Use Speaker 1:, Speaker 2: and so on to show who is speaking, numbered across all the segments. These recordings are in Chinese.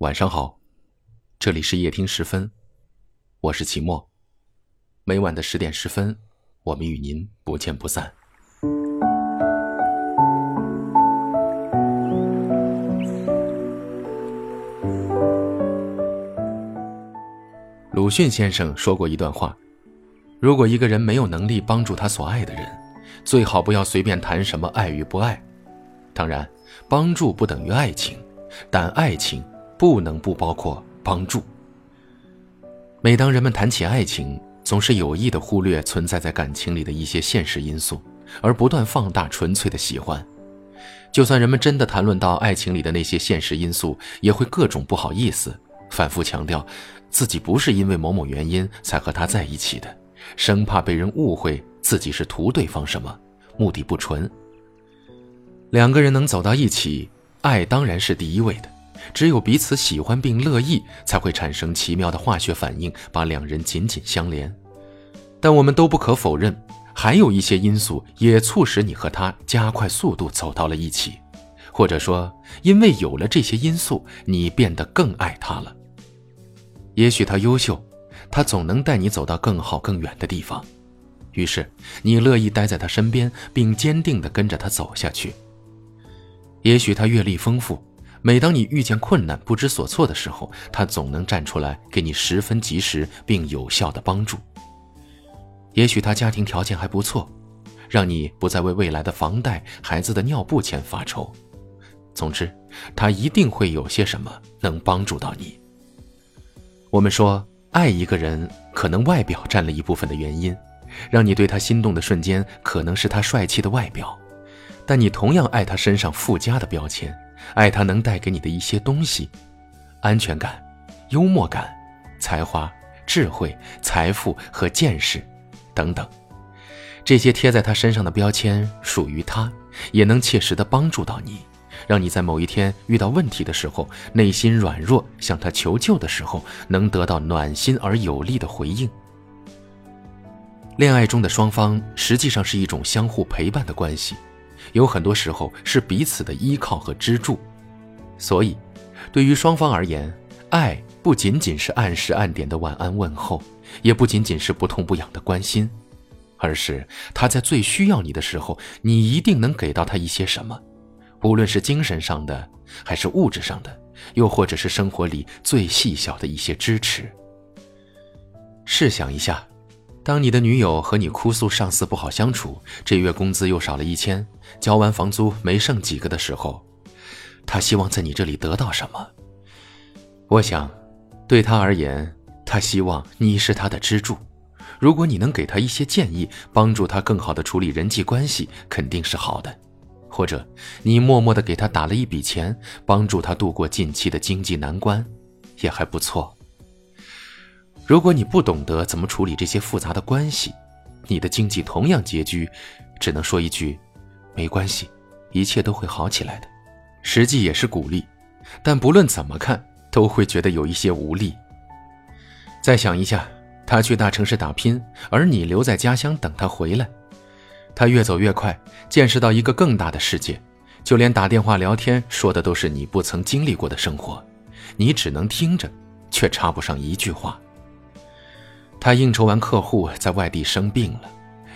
Speaker 1: 晚上好，这里是夜听十分，我是齐墨。每晚的十点十分，我们与您不见不散。鲁迅先生说过一段话：如果一个人没有能力帮助他所爱的人，最好不要随便谈什么爱与不爱。当然，帮助不等于爱情，但爱情。不能不包括帮助。每当人们谈起爱情，总是有意的忽略存在在感情里的一些现实因素，而不断放大纯粹的喜欢。就算人们真的谈论到爱情里的那些现实因素，也会各种不好意思，反复强调自己不是因为某某原因才和他在一起的，生怕被人误会自己是图对方什么，目的不纯。两个人能走到一起，爱当然是第一位的。只有彼此喜欢并乐意，才会产生奇妙的化学反应，把两人紧紧相连。但我们都不可否认，还有一些因素也促使你和他加快速度走到了一起，或者说，因为有了这些因素，你变得更爱他了。也许他优秀，他总能带你走到更好更远的地方，于是你乐意待在他身边，并坚定地跟着他走下去。也许他阅历丰富。每当你遇见困难、不知所措的时候，他总能站出来给你十分及时并有效的帮助。也许他家庭条件还不错，让你不再为未来的房贷、孩子的尿布钱发愁。总之，他一定会有些什么能帮助到你。我们说，爱一个人可能外表占了一部分的原因，让你对他心动的瞬间可能是他帅气的外表，但你同样爱他身上附加的标签。爱他能带给你的一些东西，安全感、幽默感、才华、智慧、财富和见识，等等，这些贴在他身上的标签属于他，也能切实的帮助到你，让你在某一天遇到问题的时候，内心软弱向他求救的时候，能得到暖心而有力的回应。恋爱中的双方实际上是一种相互陪伴的关系。有很多时候是彼此的依靠和支柱，所以，对于双方而言，爱不仅仅是按时按点的晚安问候，也不仅仅是不痛不痒的关心，而是他在最需要你的时候，你一定能给到他一些什么，无论是精神上的，还是物质上的，又或者是生活里最细小的一些支持。试想一下。当你的女友和你哭诉上司不好相处，这月工资又少了一千，交完房租没剩几个的时候，她希望在你这里得到什么？我想，对她而言，她希望你是她的支柱。如果你能给她一些建议，帮助她更好的处理人际关系，肯定是好的；或者你默默的给她打了一笔钱，帮助她度过近期的经济难关，也还不错。如果你不懂得怎么处理这些复杂的关系，你的经济同样拮据，只能说一句：没关系，一切都会好起来的。实际也是鼓励，但不论怎么看，都会觉得有一些无力。再想一下，他去大城市打拼，而你留在家乡等他回来，他越走越快，见识到一个更大的世界，就连打电话聊天说的都是你不曾经历过的生活，你只能听着，却插不上一句话。他应酬完客户，在外地生病了，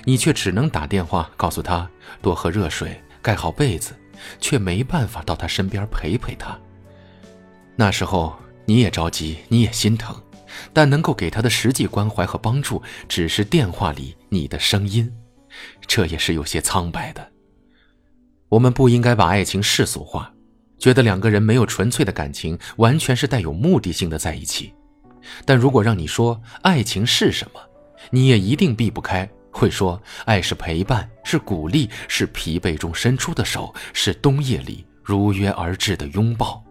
Speaker 1: 你却只能打电话告诉他多喝热水，盖好被子，却没办法到他身边陪陪他。那时候你也着急，你也心疼，但能够给他的实际关怀和帮助，只是电话里你的声音，这也是有些苍白的。我们不应该把爱情世俗化，觉得两个人没有纯粹的感情，完全是带有目的性的在一起。但如果让你说爱情是什么，你也一定避不开会说爱是陪伴，是鼓励，是疲惫中伸出的手，是冬夜里如约而至的拥抱。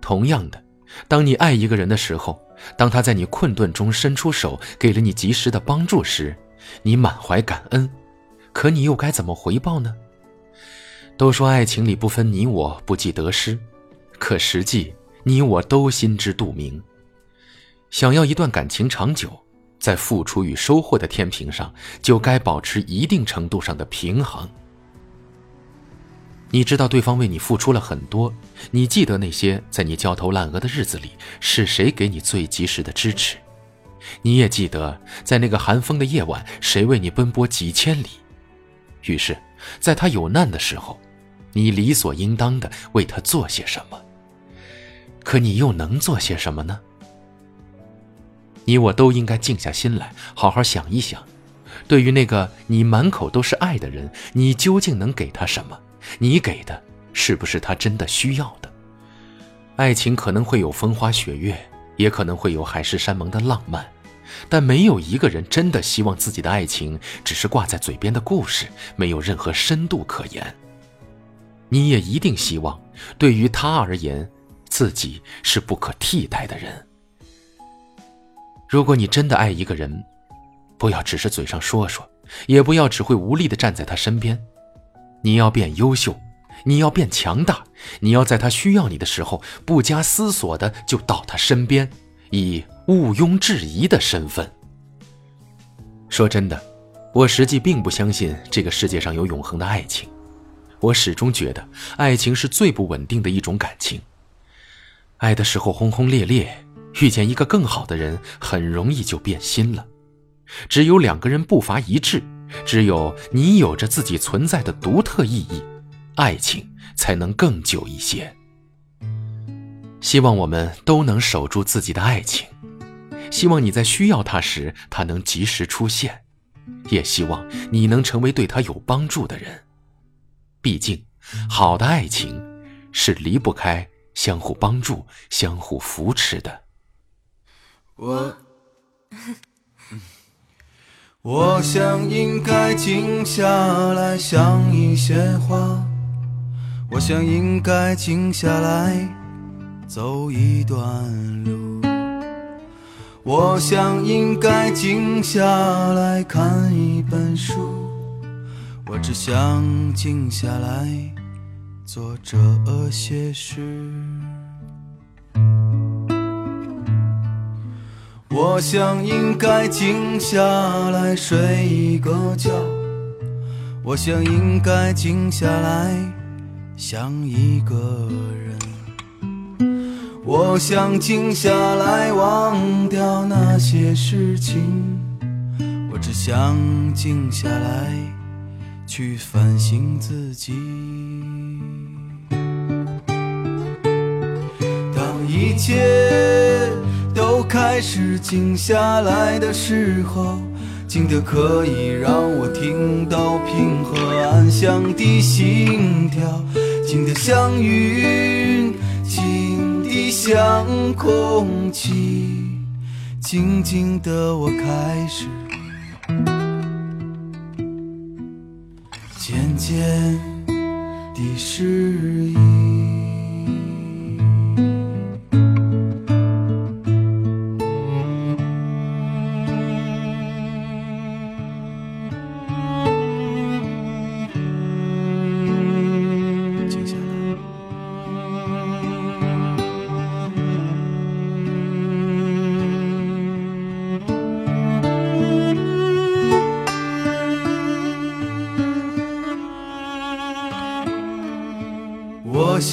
Speaker 1: 同样的，当你爱一个人的时候，当他在你困顿中伸出手，给了你及时的帮助时，你满怀感恩，可你又该怎么回报呢？都说爱情里不分你我，不计得失，可实际你我都心知肚明。想要一段感情长久，在付出与收获的天平上，就该保持一定程度上的平衡。你知道对方为你付出了很多，你记得那些在你焦头烂额的日子里是谁给你最及时的支持，你也记得在那个寒风的夜晚谁为你奔波几千里。于是，在他有难的时候，你理所应当的为他做些什么。可你又能做些什么呢？你我都应该静下心来，好好想一想，对于那个你满口都是爱的人，你究竟能给他什么？你给的是不是他真的需要的？爱情可能会有风花雪月，也可能会有海誓山盟的浪漫，但没有一个人真的希望自己的爱情只是挂在嘴边的故事，没有任何深度可言。你也一定希望，对于他而言。自己是不可替代的人。如果你真的爱一个人，不要只是嘴上说说，也不要只会无力的站在他身边。你要变优秀，你要变强大，你要在他需要你的时候，不加思索的就到他身边，以毋庸置疑的身份。说真的，我实际并不相信这个世界上有永恒的爱情。我始终觉得，爱情是最不稳定的一种感情。爱的时候轰轰烈烈，遇见一个更好的人，很容易就变心了。只有两个人步伐一致，只有你有着自己存在的独特意义，爱情才能更久一些。希望我们都能守住自己的爱情，希望你在需要他时，他能及时出现，也希望你能成为对他有帮助的人。毕竟，好的爱情是离不开。相互帮助、相互扶持的。
Speaker 2: 我，我想应该静下来想一些话。我想应该静下来走一段路。我想应该静下来看一本书。我只想静下来。做这些事，我想应该静下来睡一个觉。我想应该静下来想一个人。我想静下来忘掉那些事情。我只想静下来。去反省自己。当一切开始静下来的时候，静得可以让我听到平和安详的心跳，静得像云，静得像空气，静静的我开始。渐渐的适应。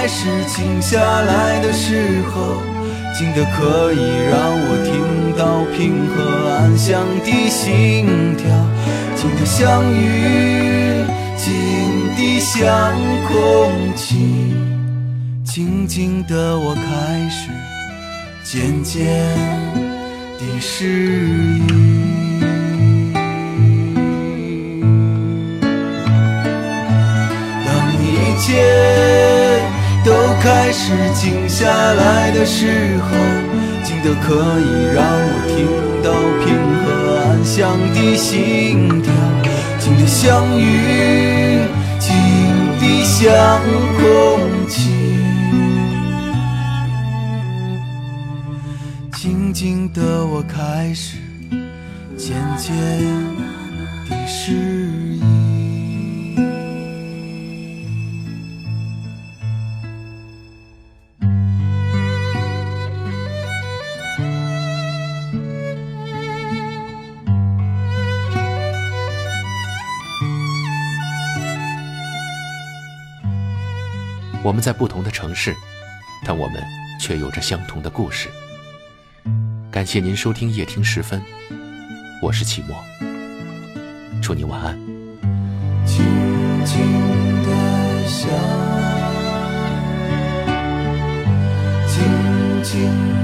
Speaker 2: 开始静下来的时候，静得可以让我听到平和安详的心跳，静得像云，静得像空气，静静的我开始渐渐的适应。始静下来的时候，静得可以让我听到平和安详的心跳。静的相遇，静的像空气，静静的我开始渐渐的适
Speaker 1: 我们在不同的城市，但我们却有着相同的故事。感谢您收听夜听时分，我是启墨，祝你晚安。
Speaker 2: 静静的想，静静